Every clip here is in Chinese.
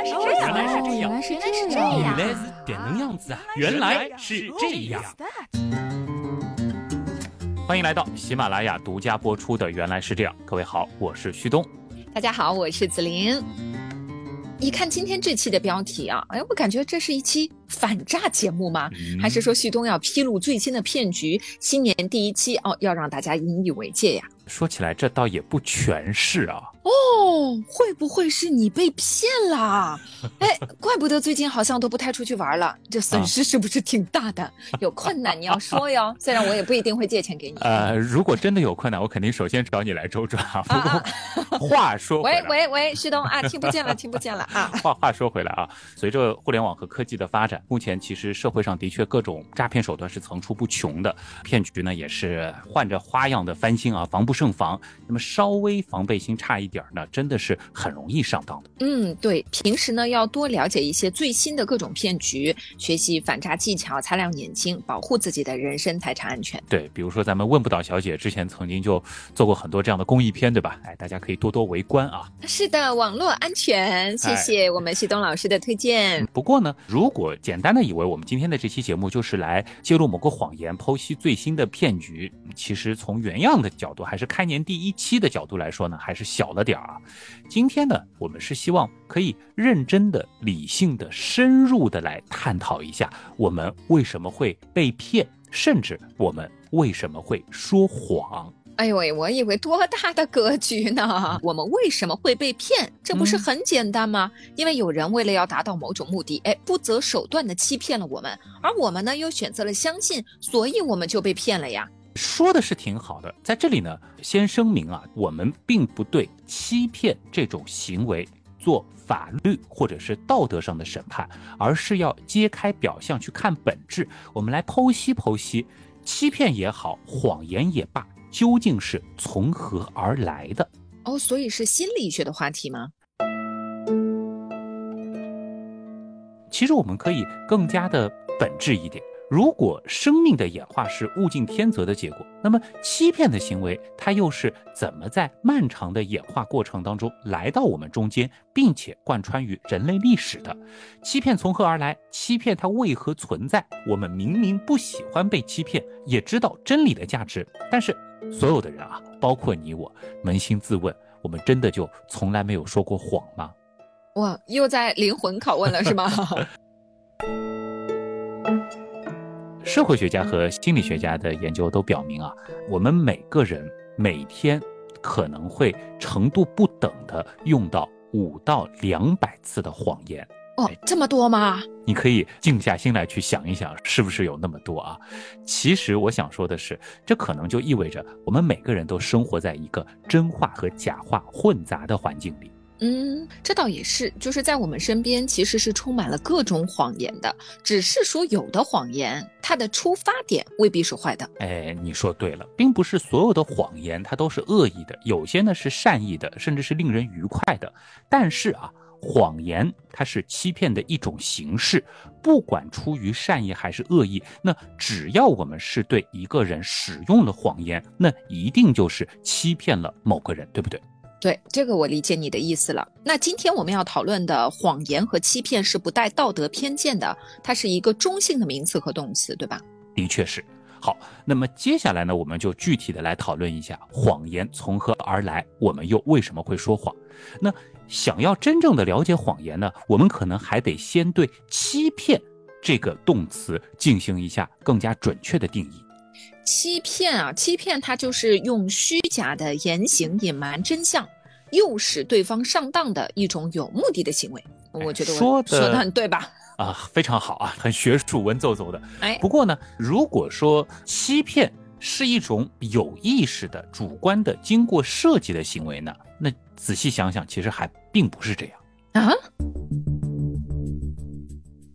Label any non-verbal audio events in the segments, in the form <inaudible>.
来是这样，原来是这样原来是原来是这样原来是点能样子啊！原来是这样。欢迎来到喜马拉雅独家播出的《原来是这样》，各位好，我是旭东。大家好，我是子琳。一看今天这期的标题啊，哎，我感觉这是一期反诈节目吗？嗯还是说旭东要披露最新的骗局？新年第一期哦，要让大家引以为戒呀？说起来，这倒也不全是啊。哦，会不会是你被骗啦？<laughs> 哎，怪不得最近好像都不太出去玩了，这损失是不是挺大的？有困难你要说哟，虽然我也不一定会借钱给你。<laughs> 呃，如果真的有困难，我肯定首先找你来周转啊。不啊过 <laughs> 话说回喂，喂喂，旭东啊，听不见了，听不见了啊！话话说回来啊，随着互联网和科技的发展，目前其实社会上的确各种诈骗手段是层出不穷的，骗局呢也是换着花样的翻新啊，防不胜防。那么稍微防备心差一点儿呢，真的是很容易上当的。嗯，对，平时呢要多了解一些最新的各种骗局，学习反诈技巧，擦亮眼睛，保护自己的人身财产安全。对，比如说咱们问不倒小姐之前曾经就做过很多这样的公益片，对吧？哎，大家可以多多围观啊。是的，网络安全，谢谢我们旭东老师的推荐。不过呢，如果简单的以为我们今天的这期节目就是来揭露某个谎言、剖析最新的骗局，其实从原样的角度，还是开年第一期的角度来说呢，还是小了点儿啊。今天呢，我们是希望可以认真的、理性的、深入的来探讨一下，我们为什么会被骗，甚至我们为什么会说谎。哎呦喂，我以为多大的格局呢？我们为什么会被骗？这不是很简单吗？因为有人为了要达到某种目的，哎，不择手段的欺骗了我们，而我们呢又选择了相信，所以我们就被骗了呀。说的是挺好的，在这里呢，先声明啊，我们并不对欺骗这种行为做法律或者是道德上的审判，而是要揭开表象去看本质，我们来剖析剖析，欺骗也好，谎言也罢，究竟是从何而来的。哦，所以是心理学的话题吗？其实我们可以更加的本质一点。如果生命的演化是物竞天择的结果，那么欺骗的行为它又是怎么在漫长的演化过程当中来到我们中间，并且贯穿于人类历史的？欺骗从何而来？欺骗它为何存在？我们明明不喜欢被欺骗，也知道真理的价值，但是所有的人啊，包括你我，扪心自问，我们真的就从来没有说过谎吗？哇，又在灵魂拷问了是吗？<laughs> 社会学家和心理学家的研究都表明啊，我们每个人每天可能会程度不等的用到五到两百次的谎言。哦，这么多吗？你可以静下心来去想一想，是不是有那么多啊？其实我想说的是，这可能就意味着我们每个人都生活在一个真话和假话混杂的环境里。嗯，这倒也是，就是在我们身边其实是充满了各种谎言的，只是说有的谎言它的出发点未必是坏的。哎，你说对了，并不是所有的谎言它都是恶意的，有些呢是善意的，甚至是令人愉快的。但是啊，谎言它是欺骗的一种形式，不管出于善意还是恶意，那只要我们是对一个人使用了谎言，那一定就是欺骗了某个人，对不对？对，这个我理解你的意思了。那今天我们要讨论的谎言和欺骗是不带道德偏见的，它是一个中性的名词和动词，对吧？的确是。好，那么接下来呢，我们就具体的来讨论一下谎言从何而来，我们又为什么会说谎？那想要真正的了解谎言呢，我们可能还得先对欺骗这个动词进行一下更加准确的定义。欺骗啊，欺骗它就是用虚假的言行隐瞒真相，诱使对方上当的一种有目的的行为。我觉得我说的说的很对吧？<laughs> 啊，非常好啊，很学术文绉绉的。哎，不过呢，如果说欺骗是一种有意识的、主观的、经过设计的行为呢，那仔细想想，其实还并不是这样。啊？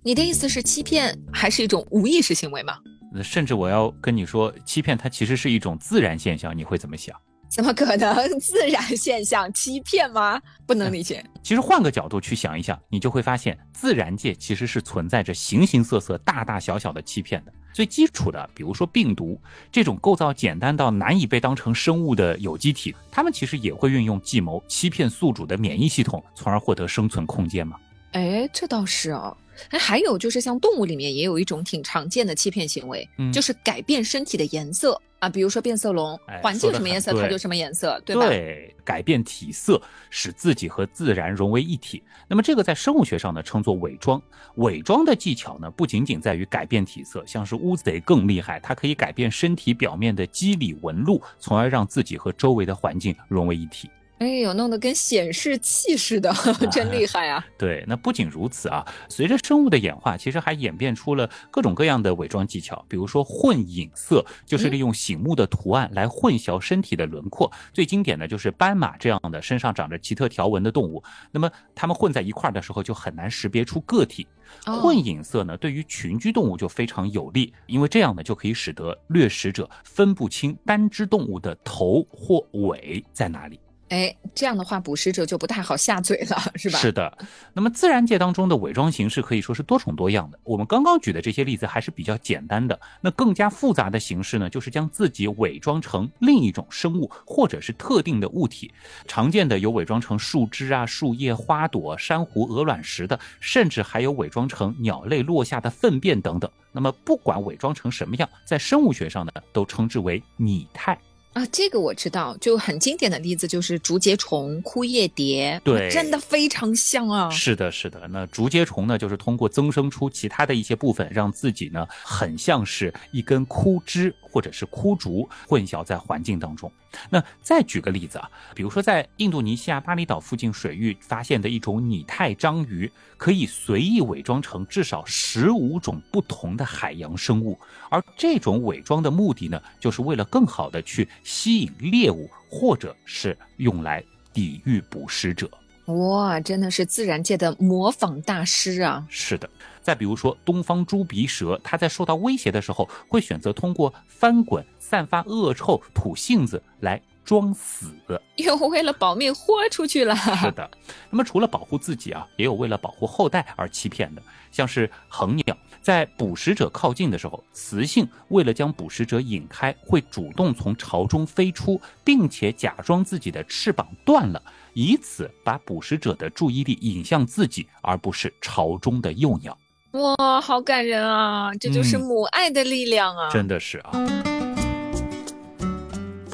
你的意思是欺骗还是一种无意识行为吗？那甚至我要跟你说，欺骗它其实是一种自然现象，你会怎么想？怎么可能 <laughs> 自然现象欺骗吗？不能理解。其实换个角度去想一想，你就会发现，自然界其实是存在着形形色色、大大小小的欺骗的。最基础的，比如说病毒这种构造简单到难以被当成生物的有机体，它们其实也会运用计谋欺骗宿主的免疫系统，从而获得生存空间嘛。哎，这倒是哦。哎，还有就是像动物里面也有一种挺常见的欺骗行为，嗯就是改变身体的颜色啊，比如说变色龙哎，环境什么颜色它就什么颜色，对吧？对，改变体色，使自己和自然融为一体。那么这个在生物学上呢，称作伪装。伪装的技巧呢，不仅仅在于改变体色，像是乌贼更厉害，它可以改变身体表面的肌理纹路，从而让自己和周围的环境融为一体。哎呦，弄得跟显示器似的，<laughs> 真厉害啊！对，那不仅如此啊，随着生物的演化，其实还演变出了各种各样的伪装技巧，比如说混影色，就是利用醒目的图案来混淆身体的轮廓。最经典的就是斑马这样的身上长着奇特条纹的动物，那么它们混在一块儿的时候就很难识别出个体。哦混影色呢，对于群居动物就非常有利，因为这样呢就可以使得掠食者分不清单只动物的头或尾在哪里。哎，这样的话，捕食者就不太好下嘴了，是吧？是的，那么自然界当中的伪装形式可以说是多种多样的。我们刚刚举的这些例子还是比较简单的，那更加复杂的形式呢，就是将自己伪装成另一种生物或者是特定的物体。常见的有伪装成树枝啊、树叶、花朵、珊瑚、鹅卵石的，甚至还有伪装成鸟类落下的粪便等等。那么不管伪装成什么样，在生物学上呢，都称之为拟态。啊，这个我知道，就很经典的例子就是竹节虫、枯叶蝶，对真的非常像啊。是的，是的。那竹节虫呢，就是通过增生出其他的一些部分，让自己呢很像是一根枯枝或者是枯竹，混淆在环境当中。那再举个例子啊，比如说在印度尼西亚巴厘岛附近水域发现的一种拟态章鱼，可以随意伪装成至少十五种不同的海洋生物，而这种伪装的目的呢，就是为了更好的去吸引猎物，或者是用来抵御捕食者。哇，真的是自然界的模仿大师啊！是的，再比如说东方猪鼻蛇，它在受到威胁的时候，会选择通过翻滚、散发恶臭、吐信子来装死。<laughs> 又为了保命豁出去了。是的，那么除了保护自己啊，也有为了保护后代而欺骗的，像是恒鸟，在捕食者靠近的时候，雌性为了将捕食者引开，会主动从巢中飞出，并且假装自己的翅膀断了，以此把捕食者的注意力引向自己，而不是巢中的幼鸟。哇，好感人啊！这就是嗯母爱的力量啊！真的是啊。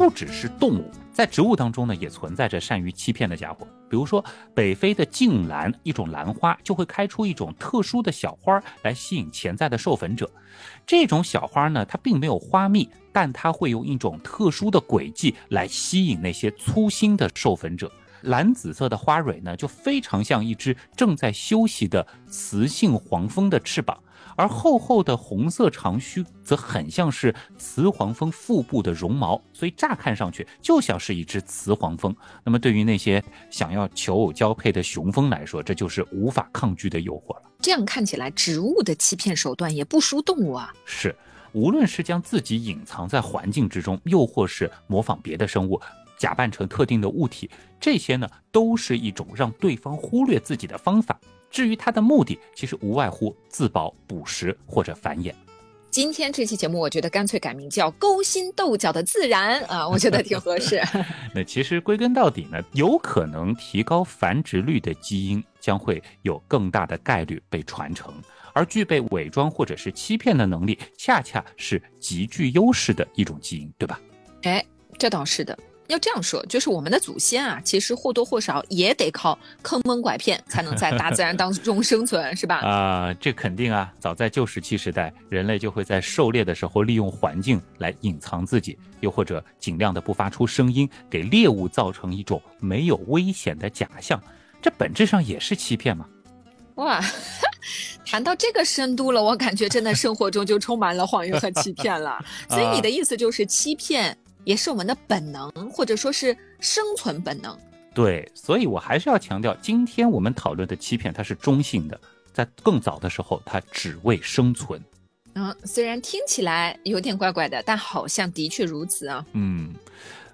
不只是动物，在植物当中呢，也存在着善于欺骗的家伙。比如说，北非的镜兰，一种兰花就会开出一种特殊的小花来吸引潜在的授粉者。这种小花呢，它并没有花蜜，但它会用一种特殊的轨迹来吸引那些粗心的授粉者。蓝紫色的花蕊呢，就非常像一只正在休息的雌性黄蜂的翅膀。而厚厚的红色长须则很像是雌黄蜂腹部的绒毛，所以乍看上去就像是一只雌黄蜂。那么对于那些想要求偶交配的雄蜂来说，这就是无法抗拒的诱惑了。这样看起来，植物的欺骗手段也不输动物啊。是，无论是将自己隐藏在环境之中，又或是模仿别的生物，假扮成特定的物体，这些呢都是一种让对方忽略自己的方法。至于它的目的，其实无外乎自保、捕食或者繁衍。今天这期节目，我觉得干脆改名叫“勾心斗角的自然” <laughs> 啊，我觉得挺合适。<laughs> 那其实归根到底呢，有可能提高繁殖率的基因将会有更大的概率被传承，而具备伪装或者是欺骗的能力，恰恰是极具优势的一种基因，对吧？哎，这倒是的。要这样说，就是我们的祖先啊，其实或多或少也得靠坑蒙拐骗，才能在大自然当中生存，是吧？<laughs> 啊、这肯定啊！早在旧石器时代，人类就会在狩猎的时候利用环境来隐藏自己，又或者尽量的不发出声音，给猎物造成一种没有危险的假象。这本质上也是欺骗嘛。哇，<laughs> 谈到这个深度了，我感觉真的生活中就充满了谎言和欺骗了。<laughs> 所以你的意思就是，欺骗也是我们的本能，或者说是生存本能。对，所以我还是要强调，今天我们讨论的欺骗它是中性的，在更早的时候，它只为生存。嗯，虽然听起来有点怪怪的，但好像的确如此啊。嗯，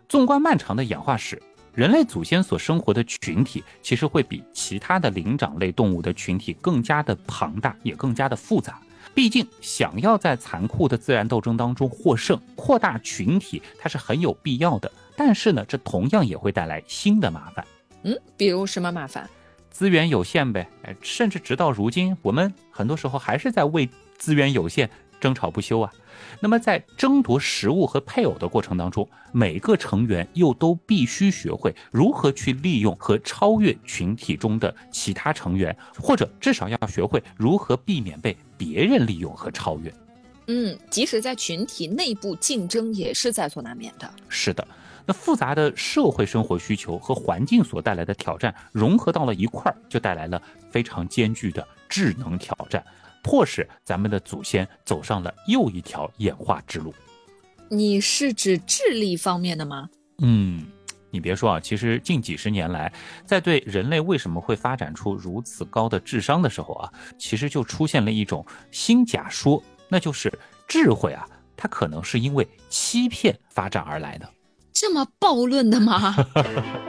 纵观漫长的演化史，人类祖先所生活的群体，其实会比其他的灵长类动物的群体更加的庞大，也更加的复杂。毕竟，想要在残酷的自然斗争当中获胜，扩大群体，它是很有必要的。但是呢，这同样也会带来新的麻烦。嗯，比如什么麻烦？资源有限呗，哎，甚至直到如今，我们很多时候还是在为资源有限争吵不休啊。那么在争夺食物和配偶的过程当中，每个成员又都必须学会如何去利用和超越群体中的其他成员，或者至少要学会如何避免被别人利用和超越。嗯，即使在群体内部竞争也是在所难免的。是的，那复杂的社会生活需求和环境所带来的挑战融合到了一块儿，就带来了非常艰巨的智能挑战。迫使咱们的祖先走上了又一条演化之路。你是指智力方面的吗？嗯，你别说啊，其实近几十年来，在对人类为什么会发展出如此高的智商的时候啊，其实就出现了一种新假说，那就是智慧啊，它可能是因为欺骗发展而来的。这么暴论的吗？<laughs>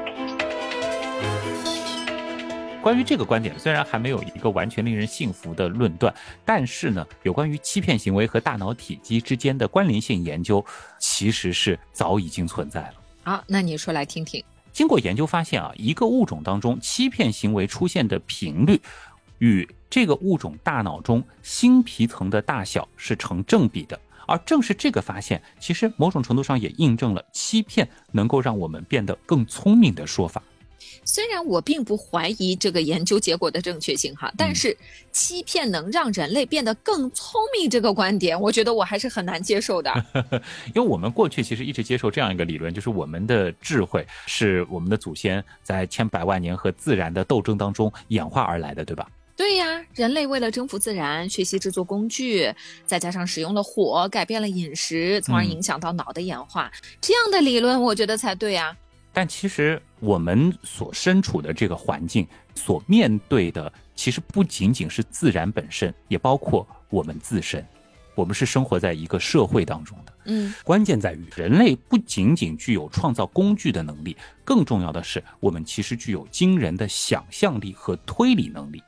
关于这个观点，虽然还没有一个完全令人信服的论断，但是呢，有关于欺骗行为和大脑体积之间的关联性研究，其实是早已经存在了。好，那你说来听听。经过研究发现啊，一个物种当中欺骗行为出现的频率，与这个物种大脑中新皮层的大小是成正比的。而正是这个发现，其实某种程度上也印证了欺骗能够让我们变得更聪明的说法。虽然我并不怀疑这个研究结果的正确性哈，但是欺骗能让人类变得更聪明这个观点，我觉得我还是很难接受的。<laughs> 因为我们过去其实一直接受这样一个理论，就是我们的智慧是我们的祖先在千百万年和自然的斗争当中演化而来的，对吧？对呀，人类为了征服自然，学习制作工具，再加上使用了火，改变了饮食，从而影响到脑的演化，这样的理论我觉得才对呀。但其实我们所身处的这个环境，所面对的其实不仅仅是自然本身，也包括我们自身。我们是生活在一个社会当中的，嗯，关键在于人类不仅仅具有创造工具的能力，更重要的是，我们其实具有惊人的想象力和推理能力。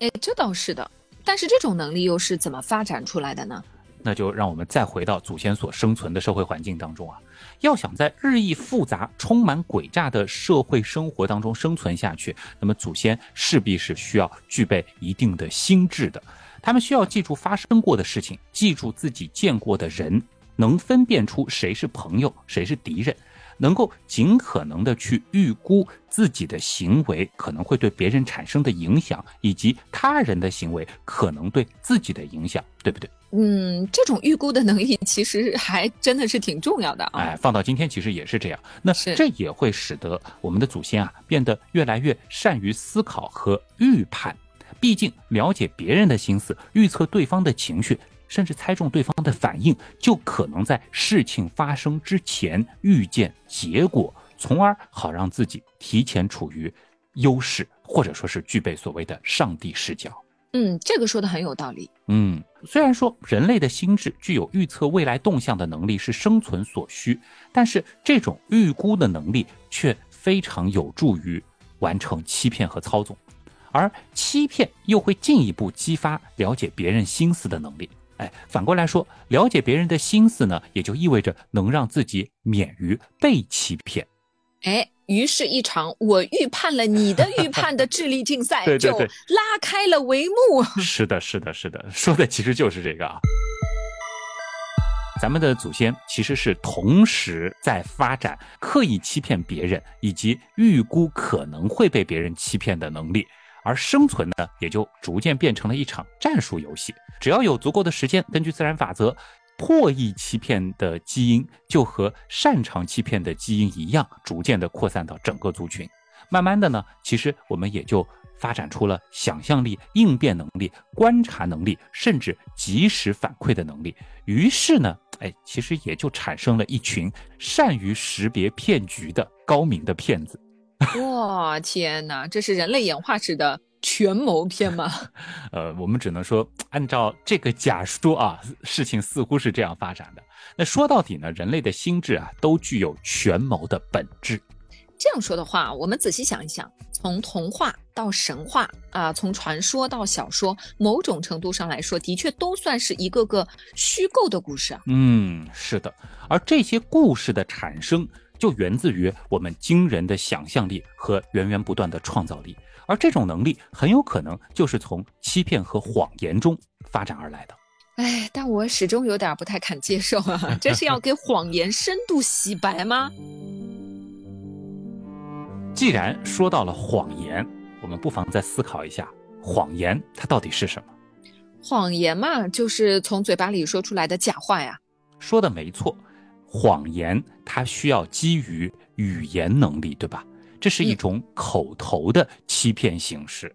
哎，这倒是的。但是这种能力又是怎么发展出来的呢？那就让我们再回到祖先所生存的社会环境当中啊，要想在日益复杂、充满诡诈的社会生活当中生存下去，那么祖先势必是需要具备一定的心智的。他们需要记住发生过的事情，记住自己见过的人，能分辨出谁是朋友，谁是敌人。能够尽可能的去预估自己的行为可能会对别人产生的影响，以及他人的行为可能对自己的影响，对不对？嗯，这种预估的能力其实还真的是挺重要的啊。哎，放到今天其实也是这样。那这也会使得我们的祖先啊变得越来越善于思考和预判。毕竟了解别人的心思，预测对方的情绪。甚至猜中对方的反应，就可能在事情发生之前预见结果，从而好让自己提前处于优势，或者说是具备所谓的上帝视角。嗯，这个说的很有道理。嗯，虽然说人类的心智具有预测未来动向的能力是生存所需，但是这种预估的能力却非常有助于完成欺骗和操纵，而欺骗又会进一步激发了解别人心思的能力。哎，反过来说，了解别人的心思呢，也就意味着能让自己免于被欺骗。哎，于是，一场我预判了你的预判的智力竞赛 <laughs> 就拉开了帷幕。<laughs> 是的，是的，是的，说的其实就是这个啊。咱们的祖先其实是同时在发展刻意欺骗别人以及预估可能会被别人欺骗的能力。而生存呢，也就逐渐变成了一场战术游戏。只要有足够的时间，根据自然法则，破译欺骗的基因就和擅长欺骗的基因一样，逐渐的扩散到整个族群。慢慢的呢，其实我们也就发展出了想象力、应变能力、观察能力，甚至及时反馈的能力。于是呢，哎，其实也就产生了一群善于识别骗局的高明的骗子。<laughs> 哇天哪，这是人类演化史的权谋篇吗？<laughs> 呃，我们只能说，按照这个假说啊，事情似乎是这样发展的。那说到底呢，人类的心智啊，都具有权谋的本质。这样说的话，我们仔细想一想，从童话到神话啊，从传说到小说，某种程度上来说，的确都算是一个个虚构的故事啊。嗯，是的。而这些故事的产生，就源自于我们惊人的想象力和源源不断的创造力，而这种能力很有可能就是从欺骗和谎言中发展而来的。哎，但我始终有点不太敢接受啊！<laughs> 这是要给谎言深度洗白吗？既然说到了谎言，我们不妨再思考一下，谎言它到底是什么？谎言嘛，就是从嘴巴里说出来的假话呀。说的没错，谎言它需要基于语言能力，对吧？这是一种口头的欺骗形式。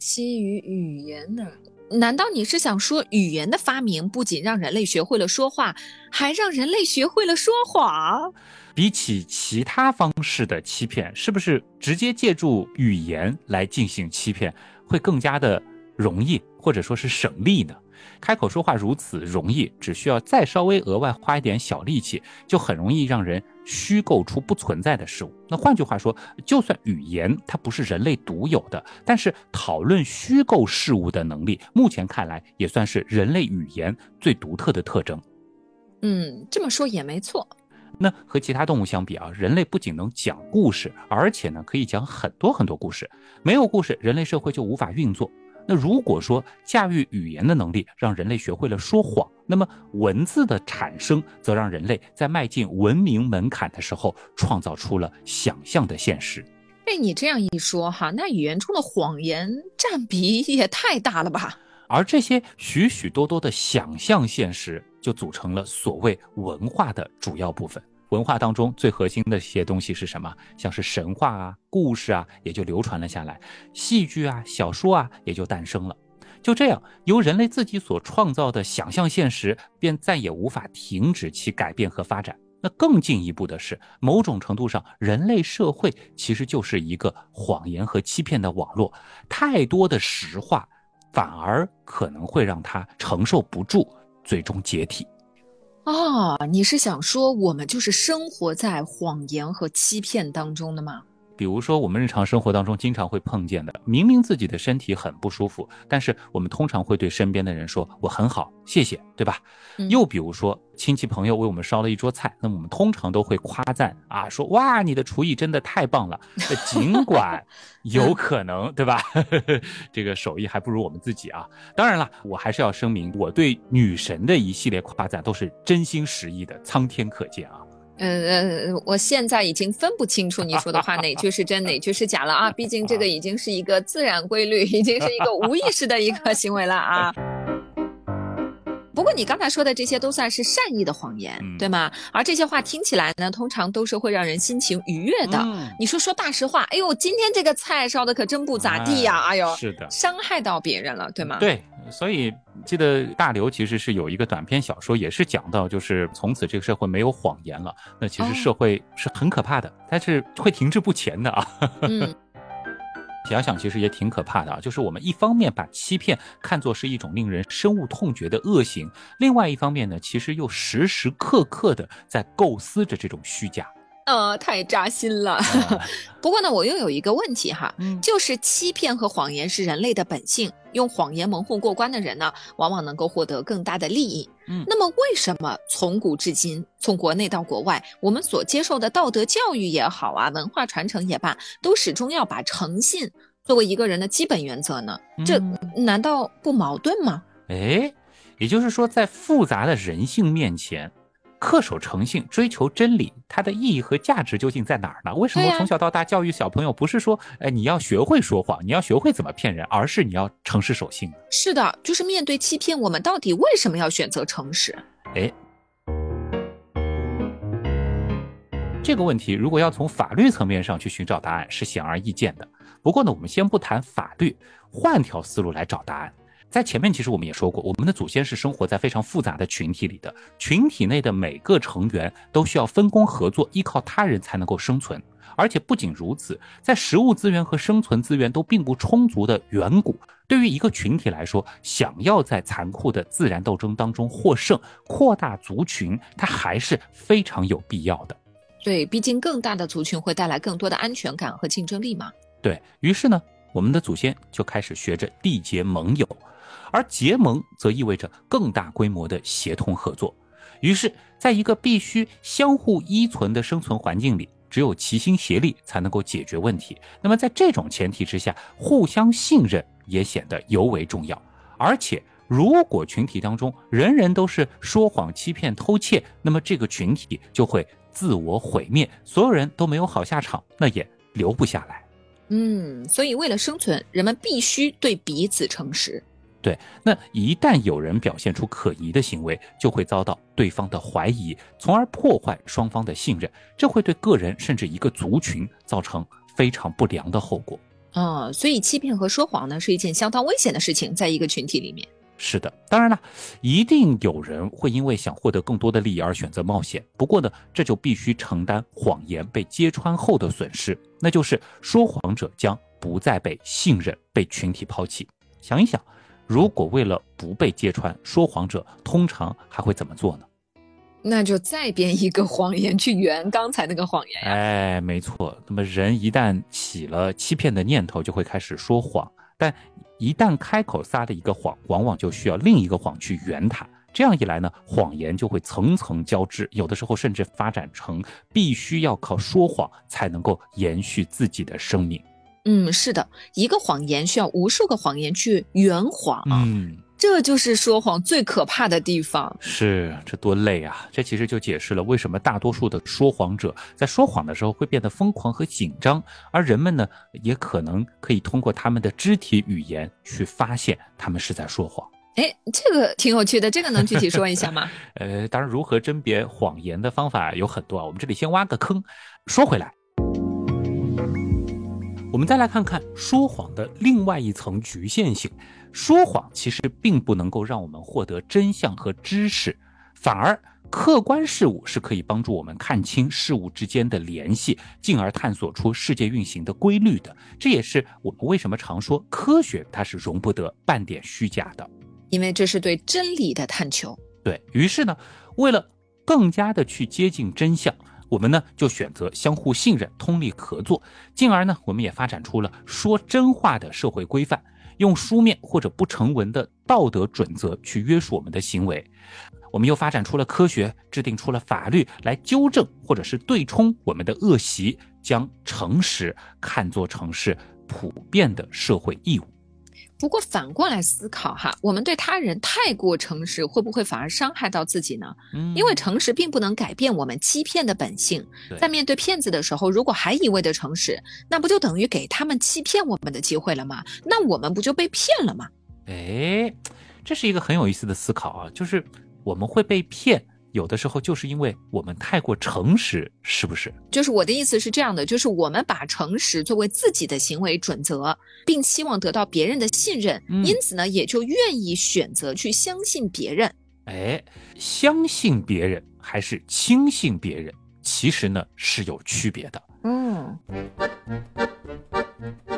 基于语言呢？难道你是想说，语言的发明不仅让人类学会了说话，还让人类学会了说谎？比起其他方式的欺骗，是不是直接借助语言来进行欺骗会更加的容易，或者说是省力呢？开口说话如此容易，只需要再稍微额外花一点小力气，就很容易让人虚构出不存在的事物。那换句话说，就算语言它不是人类独有的，但是讨论虚构事物的能力，目前看来也算是人类语言最独特的特征。嗯，这么说也没错。那和其他动物相比啊，人类不仅能讲故事，而且呢可以讲很多很多故事。没有故事，人类社会就无法运作。那如果说驾驭语言的能力让人类学会了说谎，那么文字的产生则让人类在迈进文明门槛的时候创造出了想象的现实。被你这样一说哈，那语言中的谎言占比也太大了吧？而这些许许多多的想象现实，就组成了所谓文化的主要部分。文化当中最核心的一些东西是什么？像是神话啊、故事啊，也就流传了下来；戏剧啊、小说啊，也就诞生了。就这样，由人类自己所创造的想象现实，便再也无法停止其改变和发展。那更进一步的是，某种程度上，人类社会其实就是一个谎言和欺骗的网络。太多的实话，反而可能会让它承受不住，最终解体。哦，你是想说我们就是生活在谎言和欺骗当中的吗？比如说，我们日常生活当中经常会碰见的，明明自己的身体很不舒服，但是我们通常会对身边的人说“我很好，谢谢”，对吧？又比如说，亲戚朋友为我们烧了一桌菜，那么我们通常都会夸赞啊，说“哇，你的厨艺真的太棒了”，尽管 <laughs> 有可能，对吧？<laughs> 这个手艺还不如我们自己啊。当然了，我还是要声明，我对女神的一系列夸赞都是真心实意的，苍天可见啊。呃呃，我现在已经分不清楚你说的话哪句是真哪句是假了啊！毕竟这个已经是一个自然规律，已经是一个无意识的一个行为了啊。<laughs> 不过你刚才说的这些都算是善意的谎言，对吗？而这些话听起来呢，通常都是会让人心情愉悦的。你说说大实话，哎呦，今天这个菜烧的可真不咋地呀！哎呦，是的，伤害到别人了，对吗？对。所以记得大刘其实是有一个短篇小说，也是讲到，就是从此这个社会没有谎言了。那其实社会是很可怕的，但是会停滞不前的啊。<laughs> 嗯，想想其实也挺可怕的啊。就是我们一方面把欺骗看作是一种令人深恶痛绝的恶行，另外一方面呢，其实又时时刻刻的在构思着这种虚假。呃，太扎心了。<laughs> 不过呢，我又有一个问题哈，就是欺骗和谎言是人类的本性，用谎言蒙混过关的人呢，往往能够获得更大的利益。嗯，那么为什么从古至今，从国内到国外，我们所接受的道德教育也好啊，文化传承也罢，都始终要把诚信作为一个人的基本原则呢？这难道不矛盾吗？哎，也就是说，在复杂的人性面前。恪守诚信、追求真理，它的意义和价值究竟在哪儿呢？为什么从小到大教育小朋友不是说，哎，你要学会说谎，你要学会怎么骗人，而是你要诚实守信？是的，就是面对欺骗，我们到底为什么要选择诚实？哎，这个问题如果要从法律层面上去寻找答案，是显而易见的。不过呢，我们先不谈法律，换条思路来找答案。在前面，其实我们也说过，我们的祖先是生活在非常复杂的群体里的，群体内的每个成员都需要分工合作，依靠他人才能够生存。而且不仅如此，在食物资源和生存资源都并不充足的远古，对于一个群体来说，想要在残酷的自然斗争当中获胜，扩大族群，它还是非常有必要的。对，毕竟更大的族群会带来更多的安全感和竞争力嘛。对于是呢，我们的祖先就开始学着缔结盟友。而结盟则意味着更大规模的协同合作，于是，在一个必须相互依存的生存环境里，只有齐心协力才能够解决问题。那么，在这种前提之下，互相信任也显得尤为重要。而且，如果群体当中人人都是说谎、欺骗、偷窃，那么这个群体就会自我毁灭，所有人都没有好下场，那也留不下来。嗯，所以为了生存，人们必须对彼此诚实。对，那一旦有人表现出可疑的行为，就会遭到对方的怀疑，从而破坏双方的信任，这会对个人甚至一个族群造成非常不良的后果。啊，所以欺骗和说谎呢，是一件相当危险的事情，在一个群体里面。是的，当然了，一定有人会因为想获得更多的利益而选择冒险。不过呢，这就必须承担谎言被揭穿后的损失，那就是说谎者将不再被信任，被群体抛弃。想一想。如果为了不被揭穿，说谎者通常还会怎么做呢？那就再编一个谎言去圆刚才那个谎言呀。哎，没错。那么人一旦起了欺骗的念头，就会开始说谎。但一旦开口撒了一个谎，往往就需要另一个谎去圆它。这样一来呢，谎言就会层层交织，有的时候甚至发展成必须要靠说谎才能够延续自己的生命。嗯，是的，一个谎言需要无数个谎言去圆谎，嗯，这就是说谎最可怕的地方。是，这多累啊！这其实就解释了为什么大多数的说谎者在说谎的时候会变得疯狂和紧张，而人们呢，也可能可以通过他们的肢体语言去发现他们是在说谎。哎，这个挺有趣的，这个能具体说一下吗？<laughs> 呃，当然，如何甄别谎言的方法有很多啊，我们这里先挖个坑。说回来。我们再来看看说谎的另外一层局限性。说谎其实并不能够让我们获得真相和知识，反而客观事物是可以帮助我们看清事物之间的联系，进而探索出世界运行的规律的。这也是我们为什么常说科学它是容不得半点虚假的，因为这是对真理的探求。对于是呢，为了更加的去接近真相。我们呢就选择相互信任、通力合作，进而呢我们也发展出了说真话的社会规范，用书面或者不成文的道德准则去约束我们的行为。我们又发展出了科学，制定出了法律来纠正或者是对冲我们的恶习，将诚实看作成是普遍的社会义务。不过反过来思考哈，我们对他人太过诚实，会不会反而伤害到自己呢？嗯，因为诚实并不能改变我们欺骗的本性。在面对骗子的时候，如果还一味的诚实，那不就等于给他们欺骗我们的机会了吗？那我们不就被骗了吗？哎，这是一个很有意思的思考啊，就是我们会被骗。有的时候就是因为我们太过诚实，是不是？就是我的意思是这样的，就是我们把诚实作为自己的行为准则，并期望得到别人的信任，因此呢，也就愿意选择去相信别人。哎，相信别人还是轻信别人，其实呢是有区别的。嗯。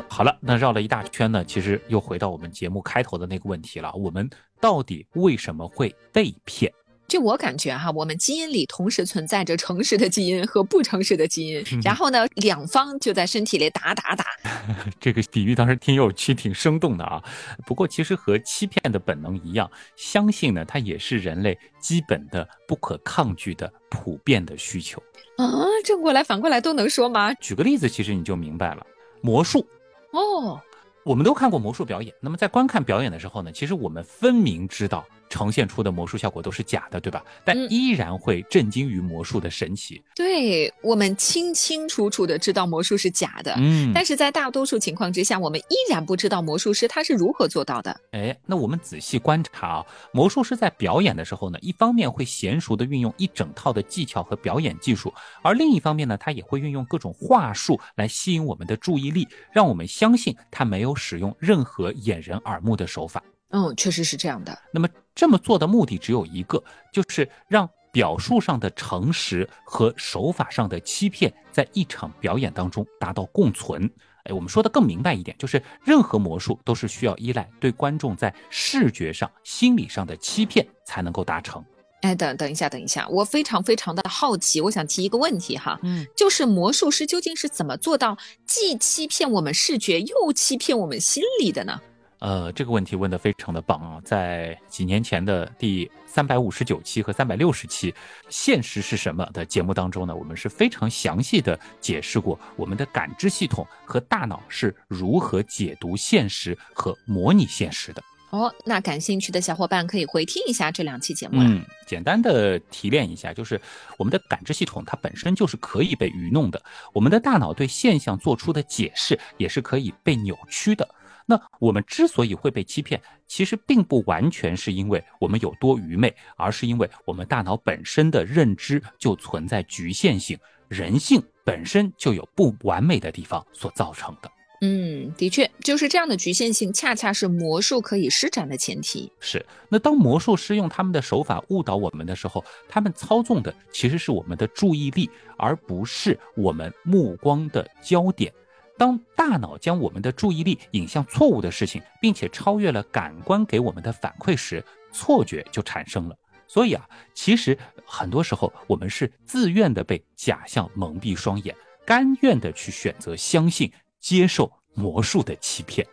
好了，那绕了一大圈呢，其实又回到我们节目开头的那个问题了：我们到底为什么会被骗？就我感觉哈，我们基因里同时存在着诚实的基因和不诚实的基因，<laughs> 然后呢，两方就在身体里打打打。<laughs> 这个比喻当时挺有趣、挺生动的啊。不过其实和欺骗的本能一样，相信呢，它也是人类基本的、不可抗拒的、普遍的需求。啊，正过来反过来都能说吗？举个例子，其实你就明白了。魔术，哦，我们都看过魔术表演。那么在观看表演的时候呢，其实我们分明知道。呈现出的魔术效果都是假的，对吧？但依然会震惊于魔术的神奇。对我们清清楚楚的知道魔术是假的，嗯，但是在大多数情况之下，我们依然不知道魔术师他是如何做到的。哎，那我们仔细观察啊，魔术师在表演的时候呢，一方面会娴熟的运用一整套的技巧和表演技术，而另一方面呢，他也会运用各种话术来吸引我们的注意力，让我们相信他没有使用任何掩人耳目的手法。嗯，确实是这样的。那么这么做的目的只有一个，就是让表述上的诚实和手法上的欺骗在一场表演当中达到共存。哎，我们说的更明白一点，就是任何魔术都是需要依赖对观众在视觉上、心理上的欺骗才能够达成。哎，等等一下，等一下，我非常非常的好奇，我想提一个问题哈，嗯，就是魔术师究竟是怎么做到既欺骗我们视觉又欺骗我们心理的呢？呃，这个问题问得非常的棒啊！在几年前的第三百五十九期和三百六十期《现实是什么》的节目当中呢，我们是非常详细的解释过我们的感知系统和大脑是如何解读现实和模拟现实的。哦，那感兴趣的小伙伴可以回听一下这两期节目。嗯，简单的提炼一下，就是我们的感知系统它本身就是可以被愚弄的，我们的大脑对现象做出的解释也是可以被扭曲的。那我们之所以会被欺骗，其实并不完全是因为我们有多愚昧，而是因为我们大脑本身的认知就存在局限性，人性本身就有不完美的地方所造成的。嗯，的确，就是这样的局限性，恰恰是魔术可以施展的前提。是，那当魔术师用他们的手法误导我们的时候，他们操纵的其实是我们的注意力，而不是我们目光的焦点。当大脑将我们的注意力引向错误的事情，并且超越了感官给我们的反馈时，错觉就产生了。所以啊，其实很多时候我们是自愿的被假象蒙蔽双眼，甘愿的去选择相信、接受魔术的欺骗。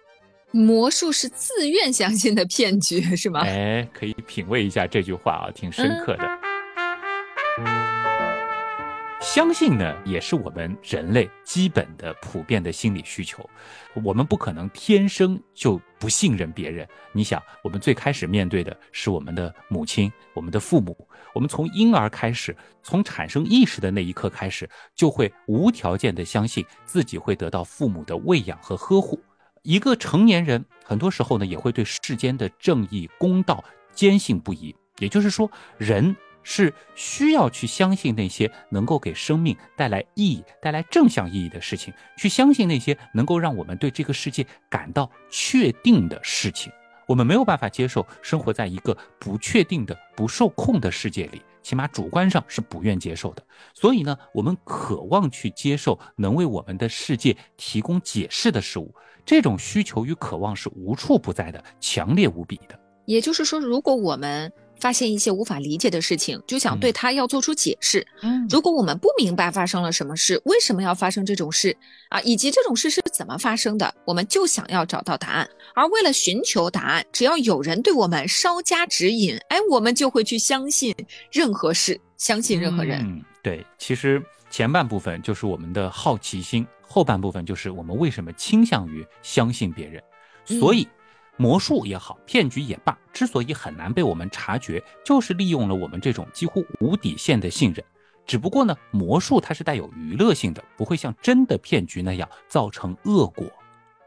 魔术是自愿相信的骗局，是吗？哎，可以品味一下这句话啊，挺深刻的。相信呢，也是我们人类基本的、普遍的心理需求。我们不可能天生就不信任别人。你想，我们最开始面对的是我们的母亲、我们的父母。我们从婴儿开始，从产生意识的那一刻开始，就会无条件的相信自己会得到父母的喂养和呵护。一个成年人，很多时候呢，也会对世间的正义、公道坚信不疑。也就是说，人。是需要去相信那些能够给生命带来意义、带来正向意义的事情，去相信那些能够让我们对这个世界感到确定的事情。我们没有办法接受生活在一个不确定的、不受控的世界里，起码主观上是不愿接受的。所以呢，我们渴望去接受能为我们的世界提供解释的事物。这种需求与渴望是无处不在的，强烈无比的。也就是说，如果我们发现一些无法理解的事情，就想对他要做出解释。嗯，如果我们不明白发生了什么事，为什么要发生这种事啊，以及这种事是怎么发生的，我们就想要找到答案。而为了寻求答案，只要有人对我们稍加指引，哎，我们就会去相信任何事，相信任何人。嗯，对，其实前半部分就是我们的好奇心，后半部分就是我们为什么倾向于相信别人。所以。魔术也好，骗局也罢，之所以很难被我们察觉，就是利用了我们这种几乎无底线的信任。只不过呢，魔术它是带有娱乐性的，不会像真的骗局那样造成恶果。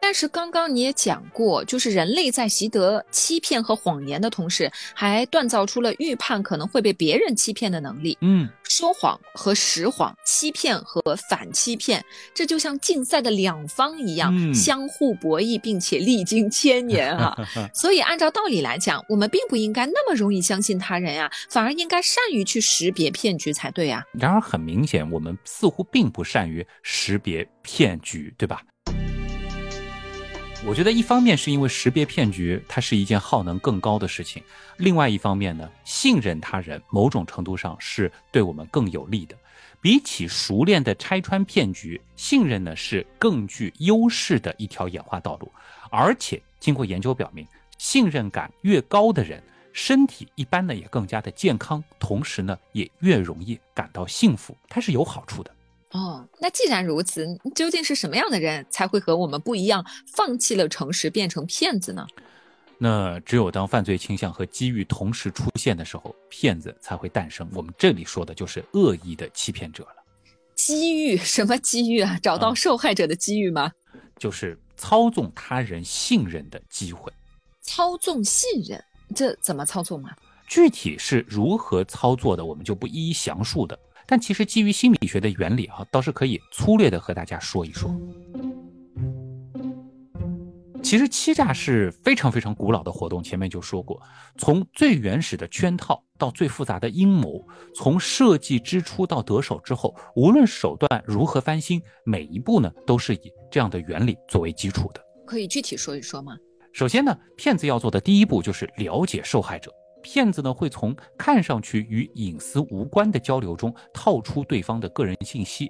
但是刚刚你也讲过，就是人类在习得欺骗和谎言的同时，还锻造出了预判可能会被别人欺骗的能力。嗯，说谎和实谎，欺骗和反欺骗，这就像竞赛的两方一样，相互博弈，并且历经千年啊。<laughs> 所以按照道理来讲，我们并不应该那么容易相信他人呀，反而应该善于去识别骗局才对啊。然而很明显，我们似乎并不善于识别骗局，对吧？我觉得一方面是因为识别骗局，它是一件耗能更高的事情；另外一方面呢，信任他人某种程度上是对我们更有利的。比起熟练的拆穿骗局，信任呢是更具优势的一条演化道路。而且经过研究表明，信任感越高的人，身体一般呢也更加的健康，同时呢也越容易感到幸福，它是有好处的。哦，那既然如此，究竟是什么样的人才会和我们不一样，放弃了诚实变成骗子呢？那只有当犯罪倾向和机遇同时出现的时候，骗子才会诞生。我们这里说的就是恶意的欺骗者了。机遇？<laughs> 什么机遇啊？找到受害者的机遇吗？就是操纵他人信任的机会。操纵信任，这怎么操纵啊？具体是如何操作的，我们就不一一详述的。但其实基于心理学的原理啊，倒是可以粗略的和大家说一说。其实欺诈是非常非常古老的活动，前面就说过，从最原始的圈套到最复杂的阴谋，从设计之初到得手之后，无论手段如何翻新，每一步呢都是以这样的原理作为基础的。可以具体说一说吗？首先呢，骗子要做的第一步就是了解受害者。骗子呢会从看上去与隐私无关的交流中套出对方的个人信息，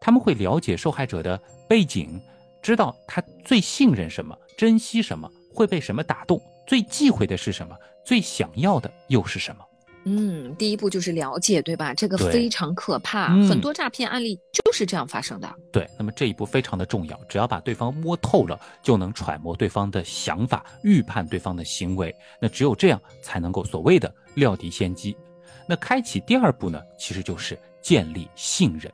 他们会了解受害者的背景，知道他最信任什么、珍惜什么，会被什么打动？最忌讳的是什么？最想要的又是什么？嗯，第一步就是了解，对吧？这个非常可怕，嗯很多诈骗案例就是这样发生的。对，那么这一步非常的重要，只要把对方摸透了，就能揣摩对方的想法，预判对方的行为。那只有这样才能够所谓的料敌先机。那开启第二步呢，其实就是建立信任。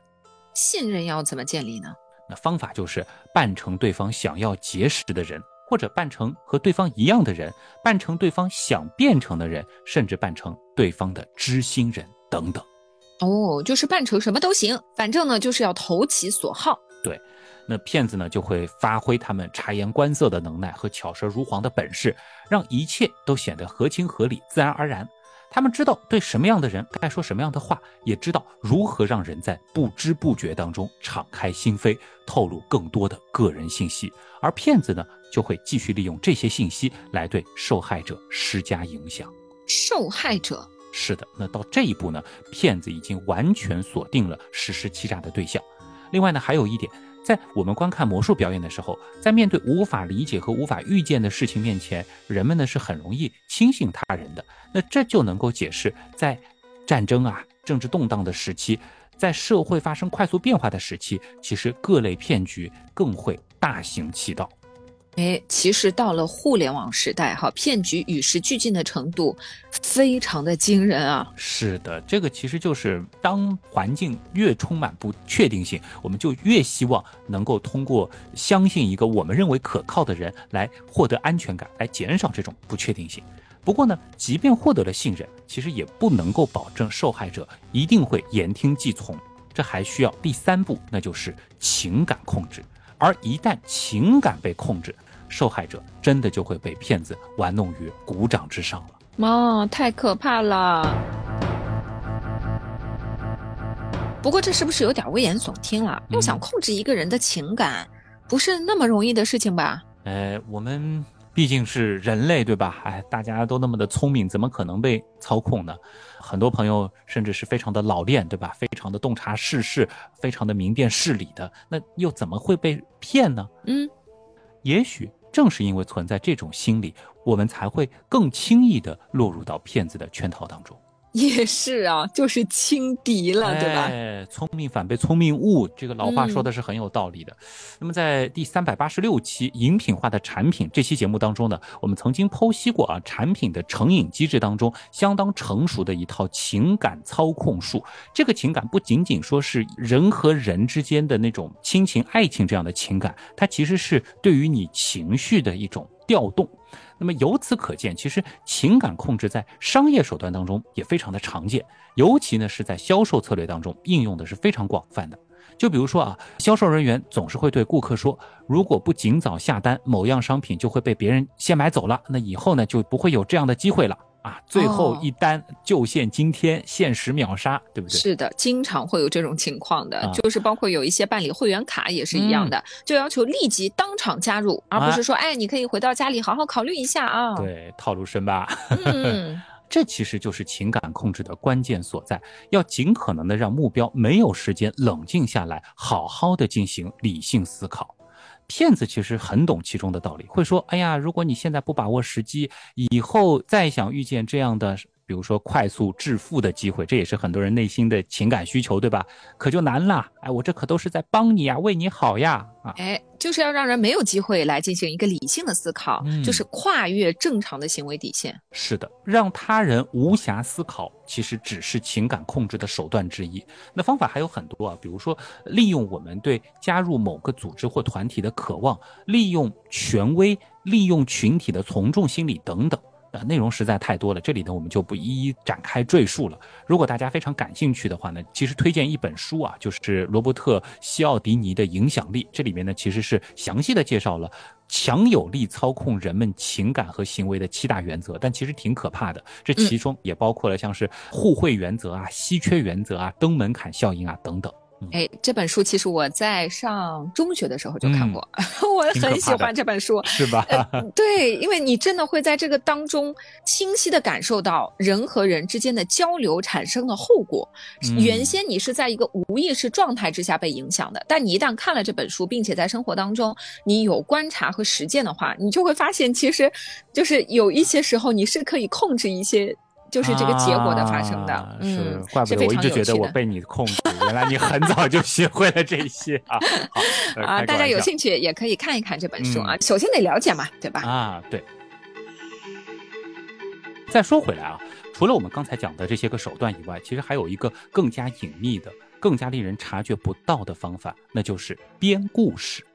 信任要怎么建立呢？那方法就是扮成对方想要结识的人，或者扮成和对方一样的人，扮成对方想变成的人，甚至扮成对方的知心人等等。哦，就是扮成什么都行，反正呢就是要投其所好。对那骗子呢就会发挥他们察言观色的能耐和巧舌如簧的本事，让一切都显得合情合理、自然而然。他们知道对什么样的人该说什么样的话，也知道如何让人在不知不觉当中敞开心扉，透露更多的个人信息。而骗子呢，就会继续利用这些信息来对受害者施加影响。受害者，是的，那到这一步呢，骗子已经完全锁定了实施欺诈的对象。另外呢，还有一点，在我们观看魔术表演的时候，在面对无法理解和无法预见的事情面前，人们呢是很容易轻信他人的。那这就能够解释，在战争啊、政治动荡的时期，在社会发生快速变化的时期，其实各类骗局更会大行其道。哎，其实到了互联网时代，哈，骗局与时俱进的程度非常的惊人啊。是的，这个其实就是当环境越充满不确定性，我们就越希望能够通过相信一个我们认为可靠的人来获得安全感，来减少这种不确定性。不过呢，即便获得了信任，其实也不能够保证受害者一定会言听计从，这还需要第三步，那就是情感控制。而一旦情感被控制，受害者真的就会被骗子玩弄于股掌之上了。妈、太可怕了！不过这是不是有点危言耸听了？要想嗯控制一个人的情感，不是那么容易的事情吧？呃，我们毕竟是人类，对吧？哎，大家都那么的聪明，怎么可能被操控呢？很多朋友甚至是非常的老练，对吧？非常的洞察世事，非常的明辨事理的，那又怎么会被骗呢？嗯，也许正是因为存在这种心理，我们才会更轻易的落入到骗子的圈套当中。也是啊，<laughs> 就是轻敌了，对吧？哎，聪明反被聪明误，这个老话说的是很有道理的。那么在第三百八十六期饮品化的产品这期节目当中呢，我们曾经剖析过啊，产品的成瘾机制当中相当成熟的一套情感操控术。这个情感不仅仅说是人和人之间的那种亲情、爱情这样的情感，它其实是对于你情绪的一种调动。那么由此可见，其实情感控制在商业手段当中也非常的常见，尤其呢是在销售策略当中应用的是非常广泛的。就比如说啊，销售人员总是会对顾客说，如果不尽早下单，某样商品就会被别人先买走了，那以后呢就不会有这样的机会了啊！最后一单就限今天，限时秒杀，对不对？是的，经常会有这种情况的，啊就是包括有一些办理会员卡也是一样的，就要求立即当场加入，而不是说，哎，你可以回到家里好好考虑一下啊。，对，套路深吧？嗯，<laughs> 这其实就是情感控制的关键所在，要尽可能的让目标没有时间冷静下来，好好的进行理性思考。骗子其实很懂其中的道理，会说：“哎呀，如果你现在不把握时机，以后再想遇见这样的，比如说快速致富的机会，这也是很多人内心的情感需求，对吧？可就难了。哎，我这可都是在帮你呀，为你好呀，啊，哎，就是要让人没有机会来进行一个理性的思考，嗯就是跨越正常的行为底线。是的，让他人无暇思考，其实只是情感控制的手段之一。那方法还有很多啊，比如说利用我们对加入某个组织或团体的渴望，利用权威，利用群体的从众心理等等。啊，内容实在太多了，这里呢我们就不一一展开赘述了。如果大家非常感兴趣的话呢，其实推荐一本书啊，就是罗伯特·西奥迪尼的《影响力》，这里面呢其实是详细的介绍了强有力操控人们情感和行为的七大原则，但其实挺可怕的。这其中也包括了像是互惠原则啊、稀缺原则啊、登门槛效应啊等等。哎，这本书其实我在上中学的时候就看过，<laughs> 我很喜欢这本书，是吧？对，因为你真的会在这个当中清晰的感受到人和人之间的交流产生的后果。原先你是在一个无意识状态之下被影响的，但你一旦看了这本书，并且在生活当中你有观察和实践的话，你就会发现，其实就是有一些时候你是可以控制一些。就是这个结果的发生的，是怪不得我一直觉得我被你控制，原来你很早就学会了这些啊！好啊，大家有兴趣也可以看一看这本书啊。首先得了解嘛，对吧？啊，对。再说回来啊，除了我们刚才讲的这些个手段以外，其实还有一个更加隐秘的、更加令人察觉不到的方法，那就是编故事。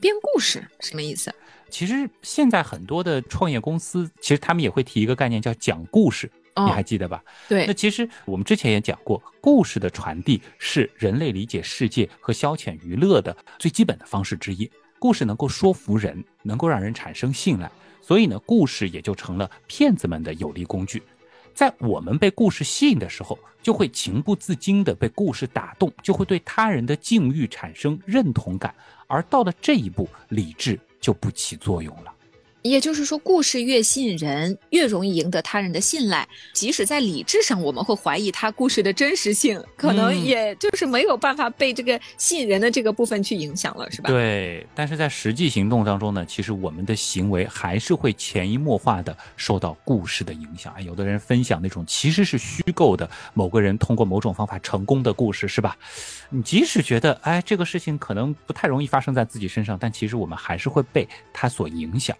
编故事什么意思？其实现在很多的创业公司，其实他们也会提一个概念，叫讲故事。你还记得吧？对，那其实我们之前也讲过，故事的传递是人类理解世界和消遣娱乐的最基本的方式之一。故事能够说服人，能够让人产生信赖，所以呢，故事也就成了骗子们的有力工具。在我们被故事吸引的时候，就会情不自禁地被故事打动，就会对他人的境遇产生认同感，而到了这一步，理智就不起作用了。也就是说，故事越吸引人，越容易赢得他人的信赖。即使在理智上，我们会怀疑他故事的真实性，可能也就是没有办法被这个吸引人的这个部分去影响了，是吧？对。但是在实际行动当中呢，其实我们的行为还是会潜移默化的受到故事的影响。有的人分享那种其实是虚构的，某个人通过某种方法成功的故事，是吧？你即使觉得，哎，这个事情可能不太容易发生在自己身上，但其实我们还是会被他所影响。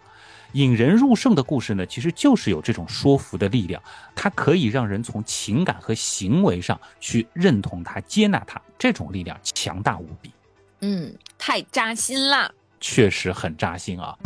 引人入胜的故事呢，其实就是有这种说服的力量，它可以让人从情感和行为上去认同它、接纳它，这种力量强大无比。嗯，太扎心了，确实很扎心啊。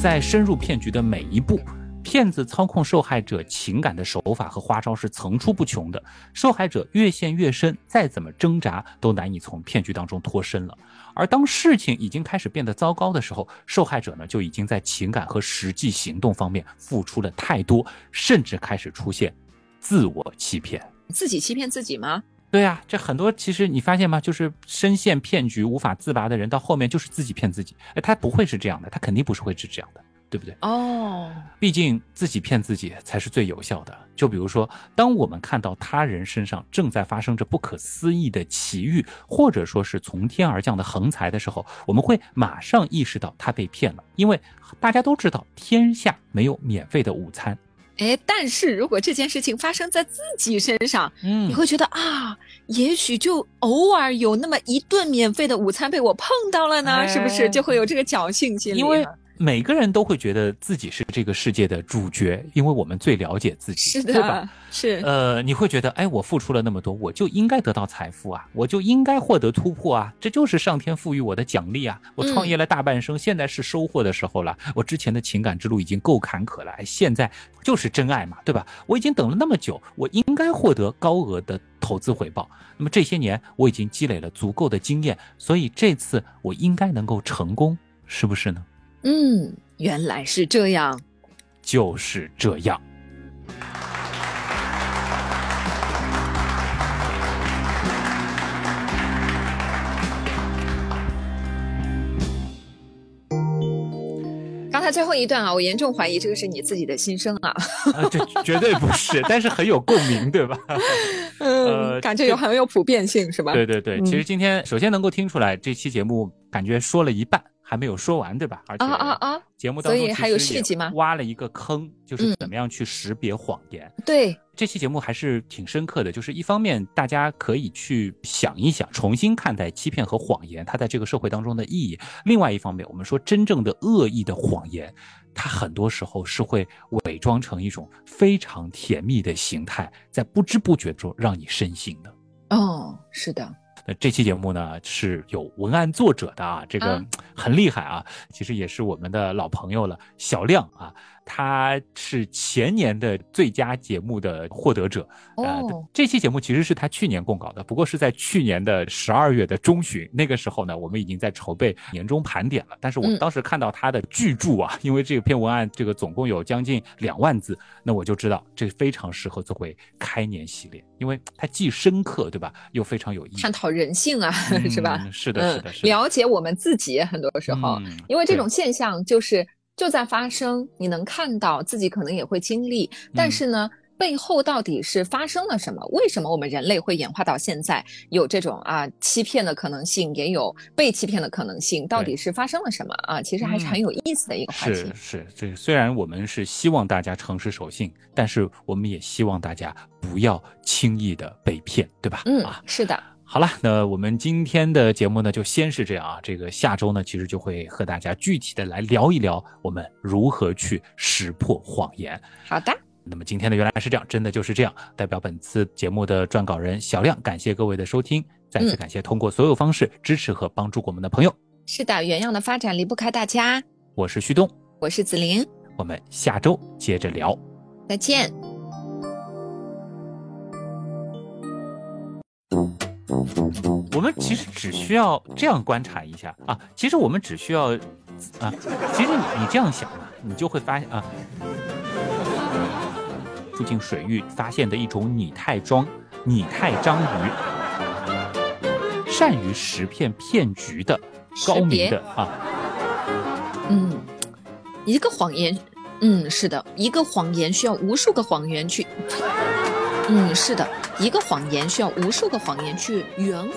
在深入骗局的每一步，骗子操控受害者情感的手法和花招是层出不穷的，受害者越陷越深，再怎么挣扎都难以从骗局当中脱身了。而当事情已经开始变得糟糕的时候，受害者呢就已经在情感和实际行动方面付出了太多，甚至开始出现自我欺骗，自己欺骗自己吗？对啊，这很多其实你发现吗？就是深陷骗局无法自拔的人，到后面就是自己骗自己。哎，他不会是这样的，他肯定不是会是这样的。对不对？哦，毕竟自己骗自己才是最有效的。就比如说，当我们看到他人身上正在发生着不可思议的奇遇，或者说是从天而降的横财的时候，我们会马上意识到他被骗了。因为大家都知道，天下没有免费的午餐。哎，但是如果这件事情发生在自己身上，嗯，你会觉得啊，也许就偶尔有那么一顿免费的午餐被我碰到了呢，是不是？就会有这个侥幸心理。因为每个人都会觉得自己是这个世界的主角，因为我们最了解自己，对吧？是。呃，你会觉得，哎，我付出了那么多，我就应该得到财富啊，我就应该获得突破啊，这就是上天赋予我的奖励啊！我创业了大半生，现在是收获的时候了。我之前的情感之路已经够坎坷了，现在就是真爱嘛，对吧？我已经等了那么久，我应该获得高额的投资回报。那么这些年我已经积累了足够的经验，所以这次我应该能够成功，是不是呢？嗯，原来是这样，就是这样。刚才最后一段啊，我严重怀疑这个是你自己的心声啊！啊，这绝对不是，<laughs> 但是很有共鸣，对吧？嗯，感觉有很有普遍性，是吧？对对对，其实今天首先能够听出来，这期节目感觉说了一半。还没有说完，对吧？而且啊啊啊！节目当中还有续集吗？挖了一个坑，就是怎么样去识别谎言。对，这期节目还是挺深刻的。就是一方面，大家可以去想一想，重新看待欺骗和谎言它在这个社会当中的意义。另外一方面，我们说真正的恶意的谎言，它很多时候是会伪装成一种非常甜蜜的形态，在不知不觉中让你深信的。哦，是的。那这期节目呢是有文案作者的啊，这个很厉害啊，其实也是我们的老朋友了，小亮啊，他是前年的最佳节目的获得者。呃，哦，这期节目其实是他去年供稿的，不过是在去年的十二月的中旬，那个时候呢，我们已经在筹备年终盘点了。但是我嗯当时看到他的巨著啊，<laughs> 因为这篇文案这个总共有将近两万字，那我就知道这非常适合作为开年系列，因为它既深刻，对吧？又非常有意义。探讨人性啊，<laughs> 是吧？嗯是的，是的，是的。了解我们自己，很多时候，嗯因为这种现象就是就在发生，你能看到自己可能也会经历，但嗯是呢。背后到底是发生了什么？为什么我们人类会演化到现在有这种啊欺骗的可能性，也有被欺骗的可能性？到底是发生了什么啊？其实还是很有意思的一个话题。是是，这虽然我们是希望大家诚实守信，但是我们也希望大家不要轻易的被骗，对吧？嗯啊，，是的，好了，那我们今天的节目呢，就先是这样啊。这个下周呢，其实就会和大家具体的来聊一聊我们如何去识破谎言。好的，那么今天的原来是这样，真的就是这样。代表本次节目的撰稿人小亮，感谢各位的收听，再次嗯感谢通过所有方式支持和帮助我们的朋友。是的，原样的发展离不开大家。我是旭东，我是子琳，我们下周接着聊。再见。我们其实只需要这样观察一下啊，其实我们只需要啊，其实你你这样想啊，你就会发现啊，附近水域发现的一种拟态装拟态章鱼，善于识骗骗局的高明的啊，嗯，一个谎言，嗯，是的，一个谎言需要无数个谎言去，嗯，是的，一个谎言需要无数个谎言去圆。